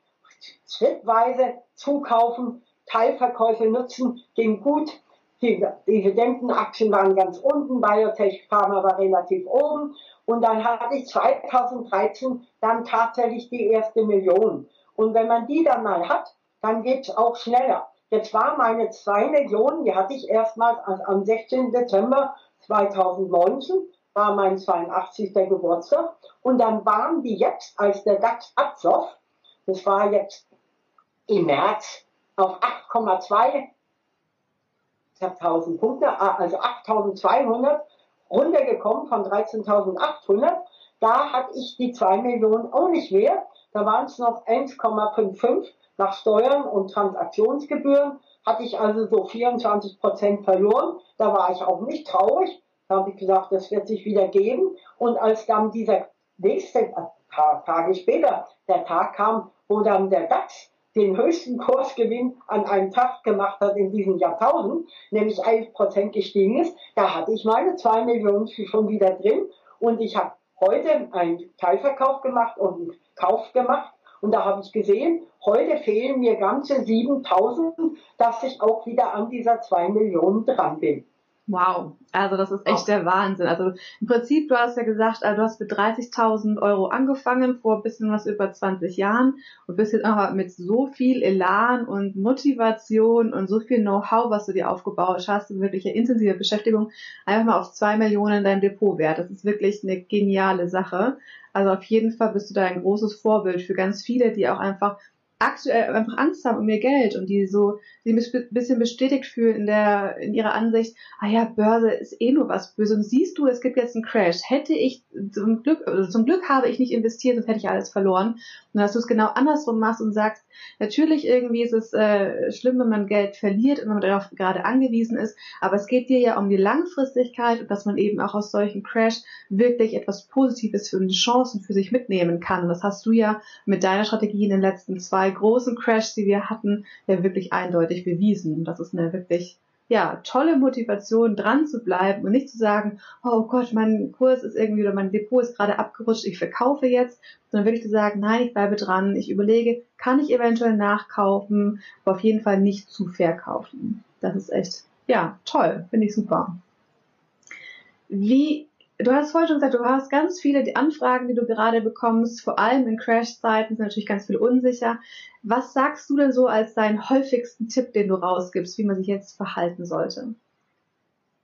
S2: Schrittweise zukaufen, Teilverkäufe nutzen, ging gut. Die Dividendenaktien waren ganz unten, Biotech Pharma war relativ oben. Und dann hatte ich 2013 dann tatsächlich die erste Million. Und wenn man die dann mal hat, dann geht es auch schneller. Jetzt war meine 2 Millionen, die hatte ich erstmals am 16. Dezember 2019 war mein 82. Geburtstag und dann waren die jetzt, als der DAX absoff, das war jetzt im März, auf 8,2 1000 Punkte, also 8200 runtergekommen von 13.800. Da hatte ich die 2 Millionen auch nicht mehr. Da waren es noch 1,55 nach Steuern und Transaktionsgebühren. Hatte ich also so 24 Prozent verloren. Da war ich auch nicht traurig. Da habe ich gesagt, das wird sich wieder geben. Und als dann dieser nächste äh, paar Tage später der Tag kam, wo dann der DAX den höchsten Kursgewinn an einem Tag gemacht hat in diesem Jahrtausend, nämlich 11 Prozent gestiegen ist, da hatte ich meine 2 Millionen schon wieder drin. Und ich habe heute einen Teilverkauf gemacht und einen Kauf gemacht. Und da habe ich gesehen, heute fehlen mir ganze 7000, dass ich auch wieder an dieser 2 Millionen dran bin.
S1: Wow, also das ist echt der Wahnsinn. Also im Prinzip, du hast ja gesagt, also du hast mit 30.000 Euro angefangen vor ein bisschen was über 20 Jahren und bist jetzt aber mit so viel Elan und Motivation und so viel Know-how, was du dir aufgebaut hast, und wirklich eine intensive Beschäftigung, einfach mal auf zwei Millionen in deinem Depot wert. Das ist wirklich eine geniale Sache. Also auf jeden Fall bist du da ein großes Vorbild für ganz viele, die auch einfach aktuell einfach Angst haben um ihr Geld und die so sie ein bisschen bestätigt fühlen in der in ihrer Ansicht, ah ja, Börse ist eh nur was Böses. Und siehst du, es gibt jetzt einen Crash. Hätte ich zum Glück, also zum Glück habe ich nicht investiert, sonst hätte ich alles verloren. Und dass du es genau andersrum machst und sagst, natürlich irgendwie ist es äh, schlimm, wenn man Geld verliert und wenn man darauf gerade angewiesen ist, aber es geht dir ja um die Langfristigkeit und dass man eben auch aus solchen Crash wirklich etwas Positives für die Chancen für sich mitnehmen kann. Und das hast du ja mit deiner Strategie in den letzten zwei großen Crashs, die wir hatten, ja wirklich eindeutig bewiesen. Und das ist eine wirklich ja, tolle Motivation, dran zu bleiben und nicht zu sagen, oh Gott, mein Kurs ist irgendwie oder mein Depot ist gerade abgerutscht, ich verkaufe jetzt, sondern wirklich zu sagen, nein, ich bleibe dran, ich überlege, kann ich eventuell nachkaufen, aber auf jeden Fall nicht zu verkaufen. Das ist echt, ja, toll, finde ich super. Wie Du hast vorhin schon gesagt, du hast ganz viele Anfragen, die du gerade bekommst, vor allem in Crash-Zeiten sind natürlich ganz viel unsicher. Was sagst du denn so als deinen häufigsten Tipp, den du rausgibst, wie man sich jetzt verhalten sollte?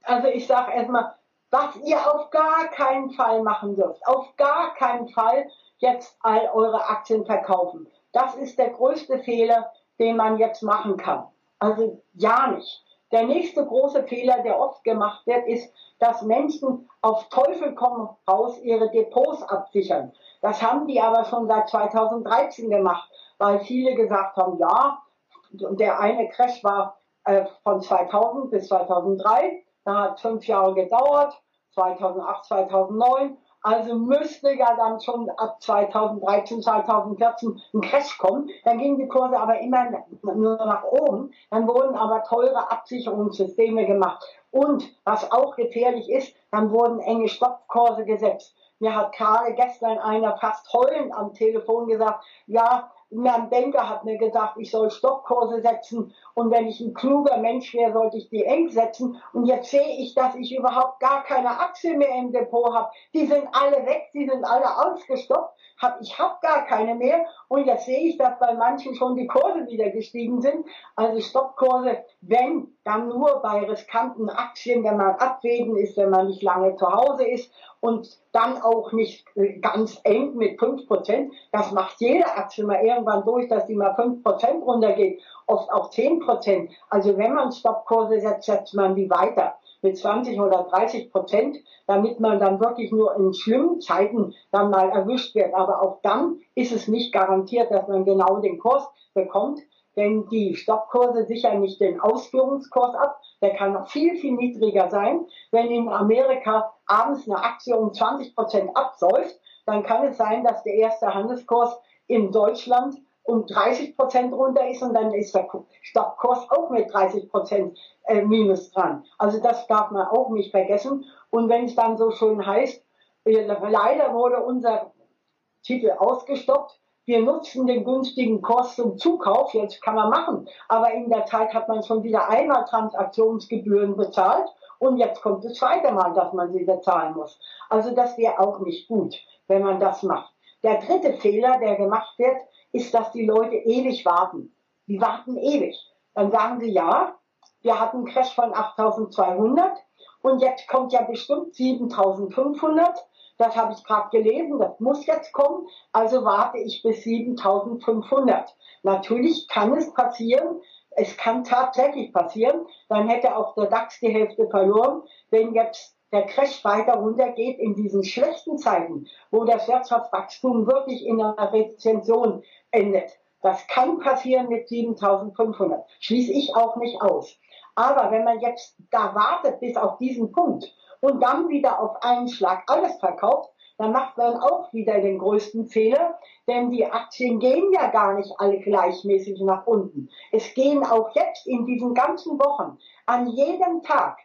S2: Also ich sage erstmal, was ihr auf gar keinen Fall machen dürft, auf gar keinen Fall jetzt all eure Aktien verkaufen. Das ist der größte Fehler, den man jetzt machen kann. Also ja nicht. Der nächste große Fehler, der oft gemacht wird, ist, dass Menschen auf Teufel komm raus ihre Depots absichern. Das haben die aber schon seit 2013 gemacht, weil viele gesagt haben, ja, der eine Crash war äh, von 2000 bis 2003, da hat fünf Jahre gedauert, 2008, 2009 also müsste ja dann schon ab 2013, 2014 ein Crash kommen. Dann gingen die Kurse aber immer nur nach oben. Dann wurden aber teure Absicherungssysteme gemacht. Und was auch gefährlich ist, dann wurden enge Stoppkurse gesetzt. Mir hat gerade gestern einer fast heulend am Telefon gesagt, ja, mein Banker hat mir gesagt, ich soll Stoppkurse setzen und wenn ich ein kluger Mensch wäre, sollte ich die eng setzen. Und jetzt sehe ich, dass ich überhaupt gar keine Aktien mehr im Depot habe. Die sind alle weg, die sind alle ausgestoppt. Hab, ich habe gar keine mehr. Und jetzt sehe ich, dass bei manchen schon die Kurse wieder gestiegen sind. Also Stoppkurse, wenn, dann nur bei riskanten Aktien, wenn man abwägen ist, wenn man nicht lange zu Hause ist und dann auch nicht äh, ganz eng mit 5%. Das macht jede Aktie mal irgendwann durch, dass die mal 5% runtergeht, oft auch 10%. Also wenn man Stoppkurse setzt, setzt man die weiter mit 20 oder 30 Prozent, damit man dann wirklich nur in schlimmen Zeiten dann mal erwischt wird. Aber auch dann ist es nicht garantiert, dass man genau den Kurs bekommt, denn die Stoppkurse sichern nicht den Ausführungskurs ab. Der kann noch viel, viel niedriger sein. Wenn in Amerika abends eine Aktie um 20 Prozent absäuft, dann kann es sein, dass der erste Handelskurs in Deutschland um 30 Prozent runter ist und dann ist der Stoppkurs auch mit 30 Prozent äh, Minus dran. Also das darf man auch nicht vergessen. Und wenn es dann so schön heißt, äh, leider wurde unser Titel ausgestoppt, wir nutzen den günstigen Kurs zum Zukauf, jetzt kann man machen, aber in der Zeit hat man schon wieder einmal Transaktionsgebühren bezahlt und jetzt kommt das zweite Mal, dass man sie bezahlen muss. Also das wäre auch nicht gut, wenn man das macht. Der dritte Fehler, der gemacht wird, ist, dass die Leute ewig warten. Die warten ewig. Dann sagen sie, ja, wir hatten einen Crash von 8200 Und jetzt kommt ja bestimmt 7500. Das habe ich gerade gelesen, das muss jetzt kommen. Also warte ich bis 7500. Natürlich kann es passieren, es kann tatsächlich passieren, dann hätte auch der DAX die Hälfte verloren, wenn jetzt der Crash weiter runtergeht in diesen schlechten Zeiten, wo das Wirtschaftswachstum wirklich in einer Rezension endet. Das kann passieren mit 7500. Schließe ich auch nicht aus. Aber wenn man jetzt da wartet bis auf diesen Punkt und dann wieder auf einen Schlag alles verkauft, dann macht man auch wieder den größten Fehler, denn die Aktien gehen ja gar nicht alle gleichmäßig nach unten. Es gehen auch jetzt in diesen ganzen Wochen an jedem Tag,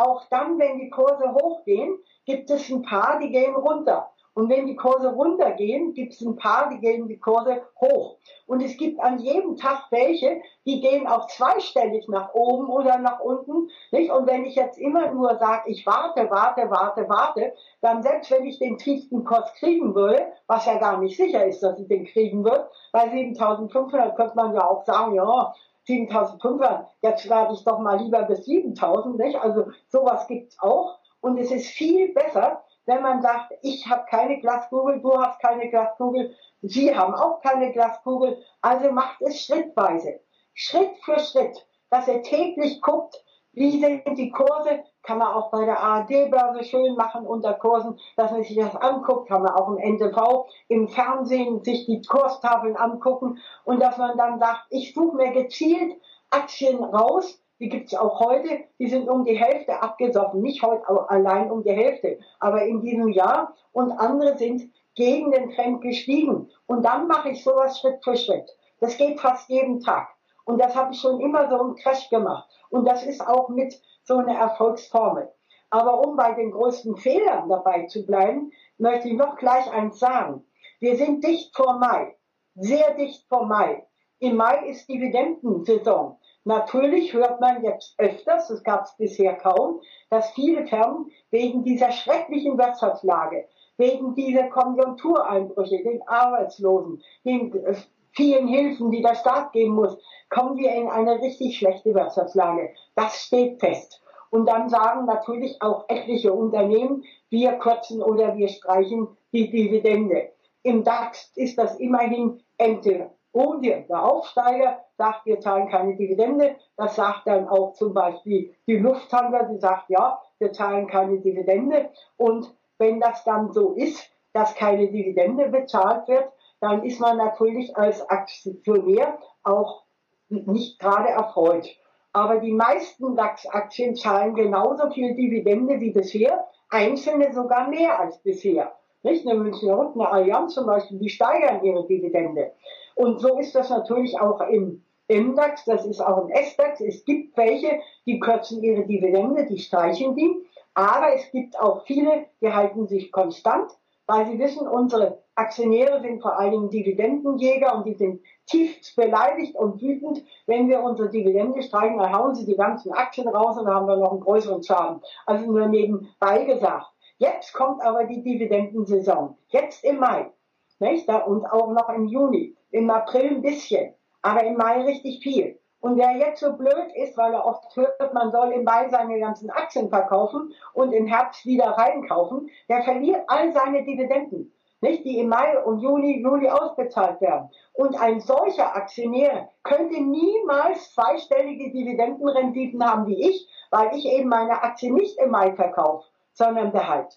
S2: auch dann, wenn die Kurse hochgehen, gibt es ein paar, die gehen runter. Und wenn die Kurse runtergehen, gibt es ein paar, die gehen die Kurse hoch. Und es gibt an jedem Tag welche, die gehen auch zweistellig nach oben oder nach unten. Nicht? Und wenn ich jetzt immer nur sage, ich warte, warte, warte, warte, dann selbst wenn ich den tiefsten Kurs kriegen würde, was ja gar nicht sicher ist, dass ich den kriegen würde, bei 7500 könnte man ja auch sagen, ja, 7500, jetzt werde ich doch mal lieber bis 7000, nicht? Also sowas gibt's auch. Und es ist viel besser, wenn man sagt, ich habe keine Glaskugel, du hast keine Glaskugel, sie haben auch keine Glaskugel, also macht es schrittweise, Schritt für Schritt, dass ihr täglich guckt, wie sind die Kurse, kann man auch bei der ARD-Börse schön machen unter Kursen, dass man sich das anguckt, kann man auch im NTV, im Fernsehen sich die Kurstafeln angucken. Und dass man dann sagt, ich suche mir gezielt Aktien raus, die gibt's auch heute, die sind um die Hälfte abgesoffen, nicht heute allein um die Hälfte, aber in diesem Jahr. Und andere sind gegen den Trend gestiegen. Und dann mache ich sowas Schritt für Schritt. Das geht fast jeden Tag. Und das habe ich schon immer so im Crash gemacht. Und das ist auch mit so einer Erfolgsformel. Aber um bei den größten Fehlern dabei zu bleiben, möchte ich noch gleich eins sagen. Wir sind dicht vor Mai. Sehr dicht vor Mai. Im Mai ist Dividendensaison. Natürlich hört man jetzt öfters, das gab es bisher kaum, dass viele Firmen wegen dieser schrecklichen Wirtschaftslage, wegen dieser Konjunktureinbrüche, den Arbeitslosen, den äh, vielen Hilfen, die der Staat geben muss, kommen wir in eine richtig schlechte Wirtschaftslage. Das steht fest. Und dann sagen natürlich auch etliche Unternehmen, wir kürzen oder wir streichen die Dividende. Im DAX ist das immerhin entweder und der Aufsteiger sagt, wir zahlen keine Dividende. Das sagt dann auch zum Beispiel die Lufthansa, die sagt, ja, wir zahlen keine Dividende. Und wenn das dann so ist, dass keine Dividende bezahlt wird, dann ist man natürlich als Aktionär auch nicht gerade erfreut. Aber die meisten DAX-Aktien zahlen genauso viel Dividende wie bisher, einzelne sogar mehr als bisher. Nicht? Eine Münchner Rück, eine Allianz zum Beispiel, die steigern ihre Dividende. Und so ist das natürlich auch im MDAX, das ist auch im SDAX. Es gibt welche, die kürzen ihre Dividende, die streichen die. Aber es gibt auch viele, die halten sich konstant, weil sie wissen, unsere Aktionäre sind vor allen Dingen Dividendenjäger und die sind tief beleidigt und wütend, wenn wir unsere Dividende streichen, dann hauen sie die ganzen Aktien raus und dann haben wir noch einen größeren Schaden. Also nur nebenbei gesagt. Jetzt kommt aber die Dividendensaison. Jetzt im Mai. Nicht? Und auch noch im Juni im April ein bisschen, aber im Mai richtig viel. Und wer jetzt so blöd ist, weil er oft hört, man soll im Mai seine ganzen Aktien verkaufen und im Herbst wieder reinkaufen, der verliert all seine Dividenden, nicht, die im Mai und Juni, Juli ausbezahlt werden. Und ein solcher Aktionär könnte niemals zweistellige Dividendenrenditen haben wie ich, weil ich eben meine Aktie nicht im Mai verkaufe, sondern behalte.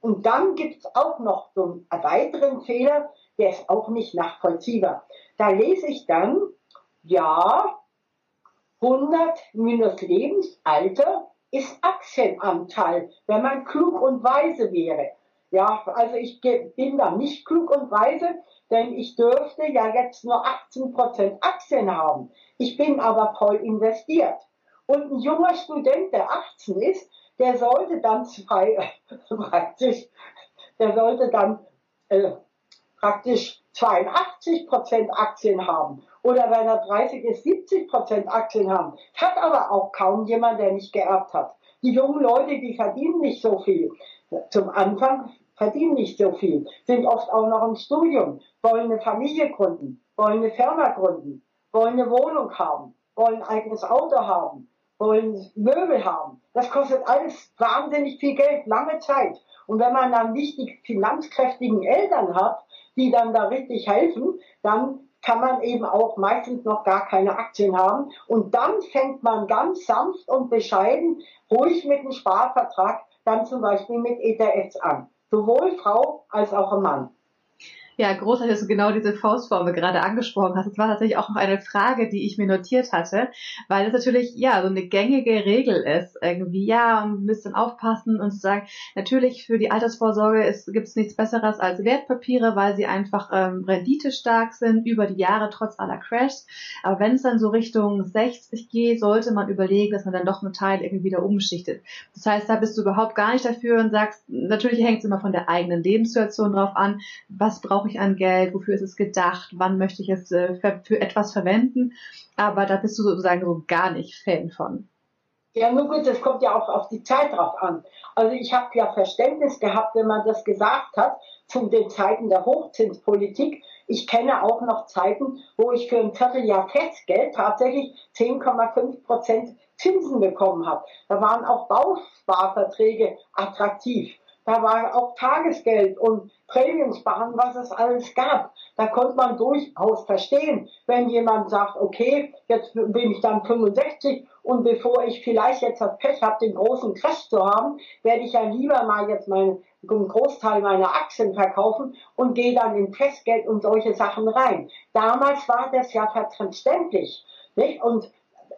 S2: Und dann gibt's auch noch so einen weiteren Fehler, der ist auch nicht nachvollziehbar. Da lese ich dann, ja, 100 minus Lebensalter ist Aktienanteil, wenn man klug und weise wäre. Ja, also ich bin da nicht klug und weise, denn ich dürfte ja jetzt nur 18% Aktien haben. Ich bin aber voll investiert. Und ein junger Student, der 18 ist, der sollte dann zwei, praktisch, der sollte dann äh, praktisch 82% Aktien haben oder wenn er 30 ist 70% Aktien haben. Hat aber auch kaum jemand, der nicht geerbt hat. Die jungen Leute, die verdienen nicht so viel. Zum Anfang verdienen nicht so viel, sind oft auch noch im Studium, wollen eine Familie gründen, wollen eine Firma gründen, wollen eine Wohnung haben, wollen ein eigenes Auto haben, wollen Möbel haben. Das kostet alles wahnsinnig viel Geld, lange Zeit. Und wenn man dann nicht die finanzkräftigen Eltern hat, die dann da richtig helfen, dann kann man eben auch meistens noch gar keine Aktien haben. Und dann fängt man ganz sanft und bescheiden, ruhig mit einem Sparvertrag, dann zum Beispiel mit ETFs an. Sowohl Frau als auch Mann.
S1: Ja, großartig, dass du genau diese Faustformel gerade angesprochen hast. Das war tatsächlich auch noch eine Frage, die ich mir notiert hatte, weil es natürlich, ja, so eine gängige Regel ist. Irgendwie, ja, ein bisschen aufpassen und zu sagen, natürlich für die Altersvorsorge gibt es nichts Besseres als Wertpapiere, weil sie einfach ähm, renditestark sind über die Jahre trotz aller Crashs. Aber wenn es dann so Richtung 60 geht, sollte man überlegen, dass man dann doch einen Teil irgendwie wieder umschichtet. Das heißt, da bist du überhaupt gar nicht dafür und sagst, natürlich hängt es immer von der eigenen Lebenssituation drauf an, was brauche ich an Geld, wofür ist es gedacht, wann möchte ich es äh, für, für etwas verwenden. Aber da bist du sozusagen so gar nicht Fan von.
S2: Ja, nur gut, das kommt ja auch auf die Zeit drauf an. Also ich habe ja Verständnis gehabt, wenn man das gesagt hat, zu den Zeiten der Hochzinspolitik. Ich kenne auch noch Zeiten, wo ich für ein Vierteljahr Festgeld tatsächlich 10,5 Prozent Zinsen bekommen habe. Da waren auch Bausparverträge attraktiv. Da war auch Tagesgeld und Prämiensparen, was es alles gab. Da konnte man durchaus verstehen, wenn jemand sagt, okay, jetzt bin ich dann 65 und bevor ich vielleicht jetzt das Pech habe, den großen Crash zu haben, werde ich ja lieber mal jetzt meinen einen Großteil meiner Aktien verkaufen und gehe dann in Festgeld und solche Sachen rein. Damals war das ja verständlich. Nicht? Und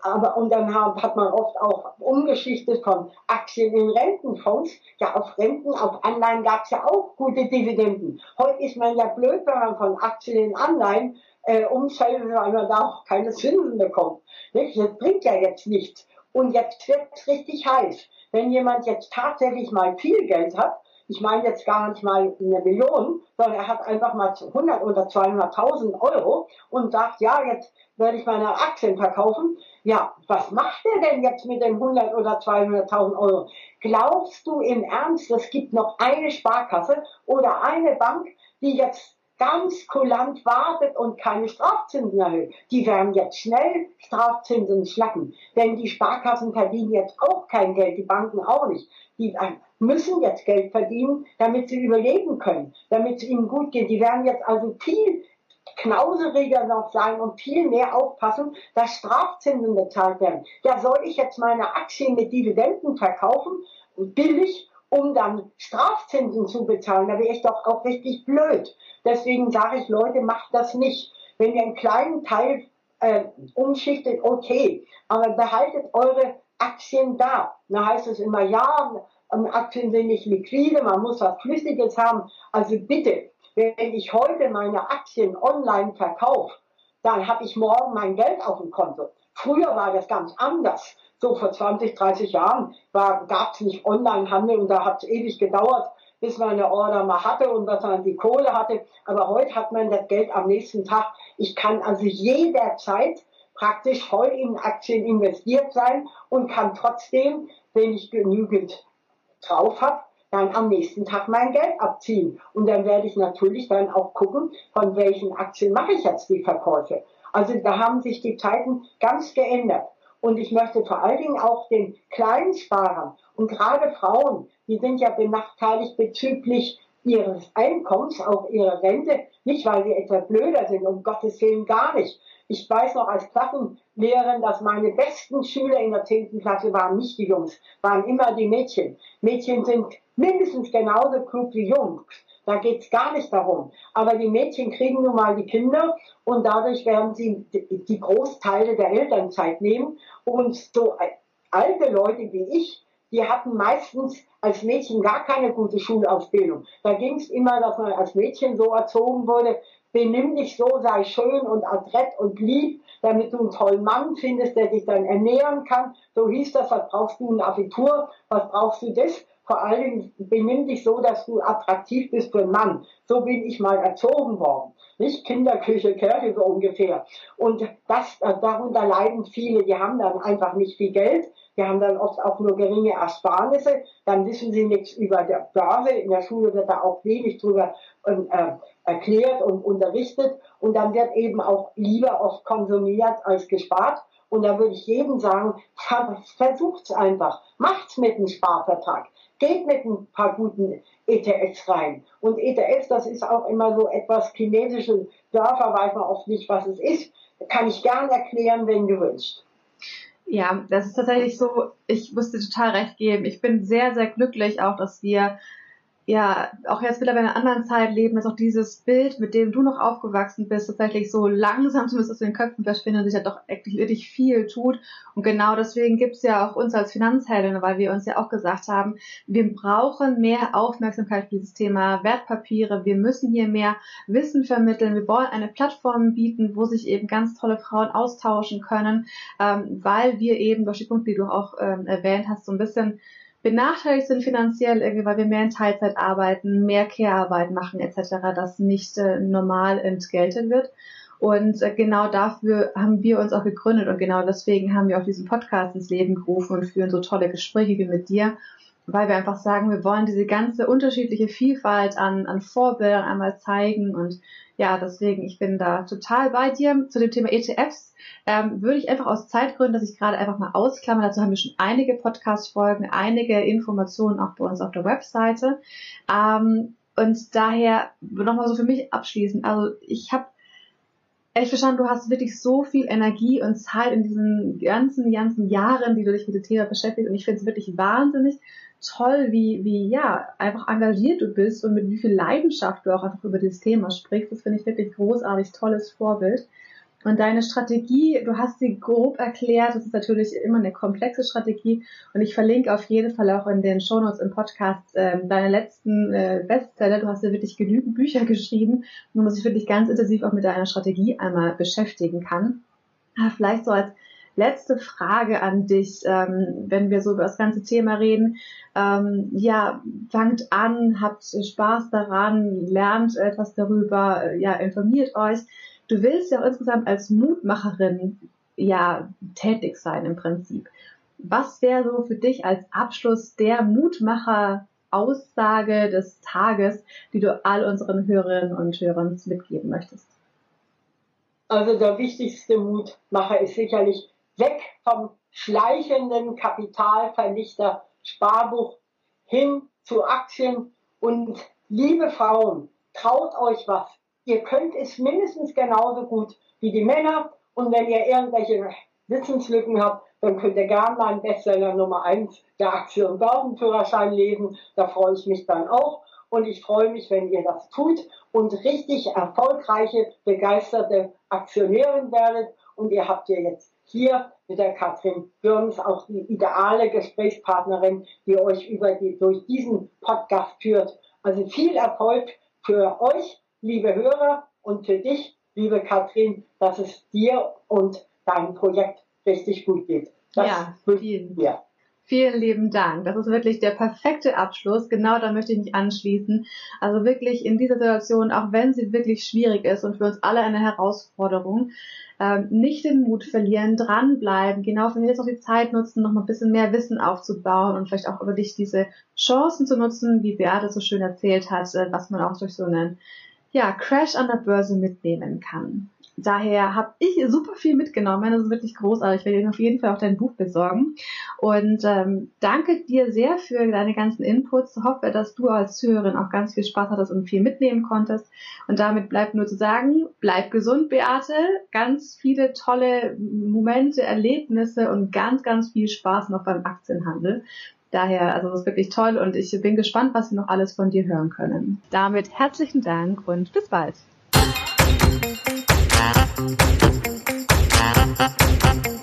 S2: aber und dann hat man oft auch umgeschichtet von Aktien in Rentenfonds. Ja, auf Renten, auf Anleihen gab es ja auch gute Dividenden. Heute ist man ja blöd, wenn man von Aktien in Anleihen äh, umfällt, weil man da auch keine Zinsen bekommt. Nicht? Das bringt ja jetzt nichts. Und jetzt wird es richtig heiß. Wenn jemand jetzt tatsächlich mal viel Geld hat, ich meine jetzt gar nicht mal eine Million, sondern er hat einfach mal 100 oder 200.000 Euro und sagt, ja, jetzt werde ich meine Aktien verkaufen. Ja, was macht er denn jetzt mit den 100 oder 200.000 Euro? Glaubst du im Ernst, es gibt noch eine Sparkasse oder eine Bank, die jetzt ganz kulant wartet und keine Strafzinsen erhöht. Die werden jetzt schnell Strafzinsen schlacken, denn die Sparkassen verdienen jetzt auch kein Geld, die Banken auch nicht. Die müssen jetzt Geld verdienen, damit sie überleben können, damit es ihnen gut geht. Die werden jetzt also viel knauseriger noch sein und viel mehr aufpassen, dass Strafzinsen bezahlt werden. Ja, soll ich jetzt meine Aktien mit Dividenden verkaufen, billig, um dann Strafzinsen zu bezahlen? Da wäre ich doch auch richtig blöd. Deswegen sage ich, Leute, macht das nicht. Wenn ihr einen kleinen Teil äh, umschichtet, okay, aber behaltet eure Aktien da. Da heißt es immer, ja, Aktien sind nicht liquide, man muss was Flüssiges haben. Also bitte, wenn ich heute meine Aktien online verkaufe, dann habe ich morgen mein Geld auf dem Konto. Früher war das ganz anders. So vor 20, 30 Jahren gab es nicht Onlinehandel und da hat es ewig gedauert, bis man eine Order mal hatte und dass man die Kohle hatte. Aber heute hat man das Geld am nächsten Tag. Ich kann also jederzeit praktisch voll in Aktien investiert sein und kann trotzdem, wenn ich genügend drauf habe, dann am nächsten Tag mein Geld abziehen. Und dann werde ich natürlich dann auch gucken, von welchen Aktien mache ich jetzt die Verkäufe. Also da haben sich die Zeiten ganz geändert. Und ich möchte vor allen Dingen auch den kleinen Sparern und gerade Frauen, die sind ja benachteiligt bezüglich ihres Einkommens, auch ihrer Rente, nicht weil sie etwas blöder sind, um Gottes Willen gar nicht. Ich weiß noch als Klassenlehrerin, dass meine besten Schüler in der 10. Klasse waren nicht die Jungs, waren immer die Mädchen. Mädchen sind mindestens genauso klug wie Jungs. Da geht's gar nicht darum. Aber die Mädchen kriegen nun mal die Kinder und dadurch werden sie die Großteile der Elternzeit nehmen. Und so alte Leute wie ich, die hatten meistens als Mädchen gar keine gute Schulausbildung. Da ging's immer, dass man als Mädchen so erzogen wurde, benimm dich so, sei schön und adrett und lieb, damit du einen tollen Mann findest, der dich dann ernähren kann. So hieß das, was brauchst du ein Abitur, was brauchst du das? vor allem benimm dich so, dass du attraktiv bist für einen Mann. So bin ich mal erzogen worden. nicht Kinderküche, Kirche so ungefähr. Und das, äh, darunter leiden viele, die haben dann einfach nicht viel Geld, die haben dann oft auch nur geringe Ersparnisse, dann wissen sie nichts über die Börse, in der Schule wird da auch wenig drüber äh, erklärt und unterrichtet und dann wird eben auch lieber oft konsumiert als gespart. Und da würde ich jedem sagen, versucht's einfach, macht's mit einem Sparvertrag, geht mit ein paar guten ETFs rein. Und ETFs, das ist auch immer so etwas chinesische Dörfer, weiß man oft nicht, was es ist. Kann ich gern erklären, wenn gewünscht.
S1: Ja, das ist tatsächlich so, ich dir total recht geben. Ich bin sehr, sehr glücklich auch, dass wir ja, auch jetzt wieder bei einer anderen Zeit leben, dass auch dieses Bild, mit dem du noch aufgewachsen bist, tatsächlich so langsam zumindest aus den Köpfen verschwindet und sich ja doch wirklich viel tut. Und genau deswegen gibt's ja auch uns als Finanzheldin, weil wir uns ja auch gesagt haben, wir brauchen mehr Aufmerksamkeit für dieses Thema Wertpapiere. Wir müssen hier mehr Wissen vermitteln. Wir wollen eine Plattform bieten, wo sich eben ganz tolle Frauen austauschen können, ähm, weil wir eben durch die Punkte, die du auch ähm, erwähnt hast, so ein bisschen benachteiligt sind finanziell, irgendwie, weil wir mehr in Teilzeit arbeiten, mehr Care-Arbeit machen etc., das nicht äh, normal entgeltet wird. Und äh, genau dafür haben wir uns auch gegründet und genau deswegen haben wir auch diesen Podcast ins Leben gerufen und führen so tolle Gespräche wie mit dir, weil wir einfach sagen, wir wollen diese ganze unterschiedliche Vielfalt an, an Vorbildern einmal zeigen und ja, deswegen, ich bin da total bei dir. Zu dem Thema ETFs ähm, würde ich einfach aus Zeitgründen, dass ich gerade einfach mal ausklammer, dazu haben wir schon einige Podcast-Folgen, einige Informationen auch bei uns auf der Webseite. Ähm, und daher nochmal so für mich abschließend. Also ich habe ehrlich verstanden, du hast wirklich so viel Energie und Zeit in diesen ganzen, ganzen Jahren, die du dich mit dem Thema beschäftigst. Und ich finde es wirklich wahnsinnig toll, wie, wie, ja, einfach engagiert du bist und mit wie viel Leidenschaft du auch einfach über dieses Thema sprichst. Das finde ich wirklich großartig, tolles Vorbild. Und deine Strategie, du hast sie grob erklärt, das ist natürlich immer eine komplexe Strategie und ich verlinke auf jeden Fall auch in den Shownotes im Podcast äh, deine letzten äh, Bestseller. Du hast ja wirklich genügend Bücher geschrieben, wo man sich wirklich ganz intensiv auch mit deiner Strategie einmal beschäftigen kann. Aber vielleicht so als letzte Frage an dich, ähm, wenn wir so über das ganze Thema reden. Ähm, ja, fangt an, habt Spaß daran, lernt etwas darüber, ja, informiert euch. Du willst ja auch insgesamt als Mutmacherin ja tätig sein im Prinzip. Was wäre so für dich als Abschluss der Mutmacher Aussage des Tages, die du all unseren Hörerinnen und Hörern mitgeben möchtest?
S2: Also der wichtigste Mutmacher ist sicherlich weg vom schleichenden Kapitalvernichter Sparbuch hin zu Aktien und liebe Frauen, traut euch was. Ihr könnt es mindestens genauso gut wie die Männer und wenn ihr irgendwelche Wissenslücken habt, dann könnt ihr gerne meinen Bestseller Nummer 1 der Aktien- und Börsenführerschein lesen. Da freue ich mich dann auch. Und ich freue mich, wenn ihr das tut und richtig erfolgreiche, begeisterte Aktionärin werdet. Und ihr habt ja jetzt hier mit der Katrin Birns auch die ideale Gesprächspartnerin, die euch über die, durch diesen Podcast führt. Also viel Erfolg für euch, liebe Hörer, und für dich, liebe Katrin, dass es dir und deinem Projekt richtig gut geht.
S1: Das ja, vielen, dir. Vielen lieben Dank. Das ist wirklich der perfekte Abschluss. Genau da möchte ich mich anschließen. Also wirklich in dieser Situation, auch wenn sie wirklich schwierig ist und für uns alle eine Herausforderung, ähm, nicht den Mut verlieren, dranbleiben, genau wenn wir jetzt auch die Zeit nutzen, noch mal ein bisschen mehr Wissen aufzubauen und vielleicht auch über dich diese Chancen zu nutzen, wie Beate so schön erzählt hat, äh, was man auch durch so einen ja, Crash an der Börse mitnehmen kann. Daher habe ich super viel mitgenommen. Das ist wirklich großartig. Ich werde dir auf jeden Fall auch dein Buch besorgen. Und ähm, danke dir sehr für deine ganzen Inputs. Ich hoffe, dass du als Zuhörerin auch ganz viel Spaß hattest und viel mitnehmen konntest. Und damit bleibt nur zu sagen, bleib gesund, Beate. Ganz viele tolle Momente, Erlebnisse und ganz, ganz viel Spaß noch beim Aktienhandel. Daher, also das ist wirklich toll und ich bin gespannt, was wir noch alles von dir hören können. Damit herzlichen Dank und bis bald. Thank you.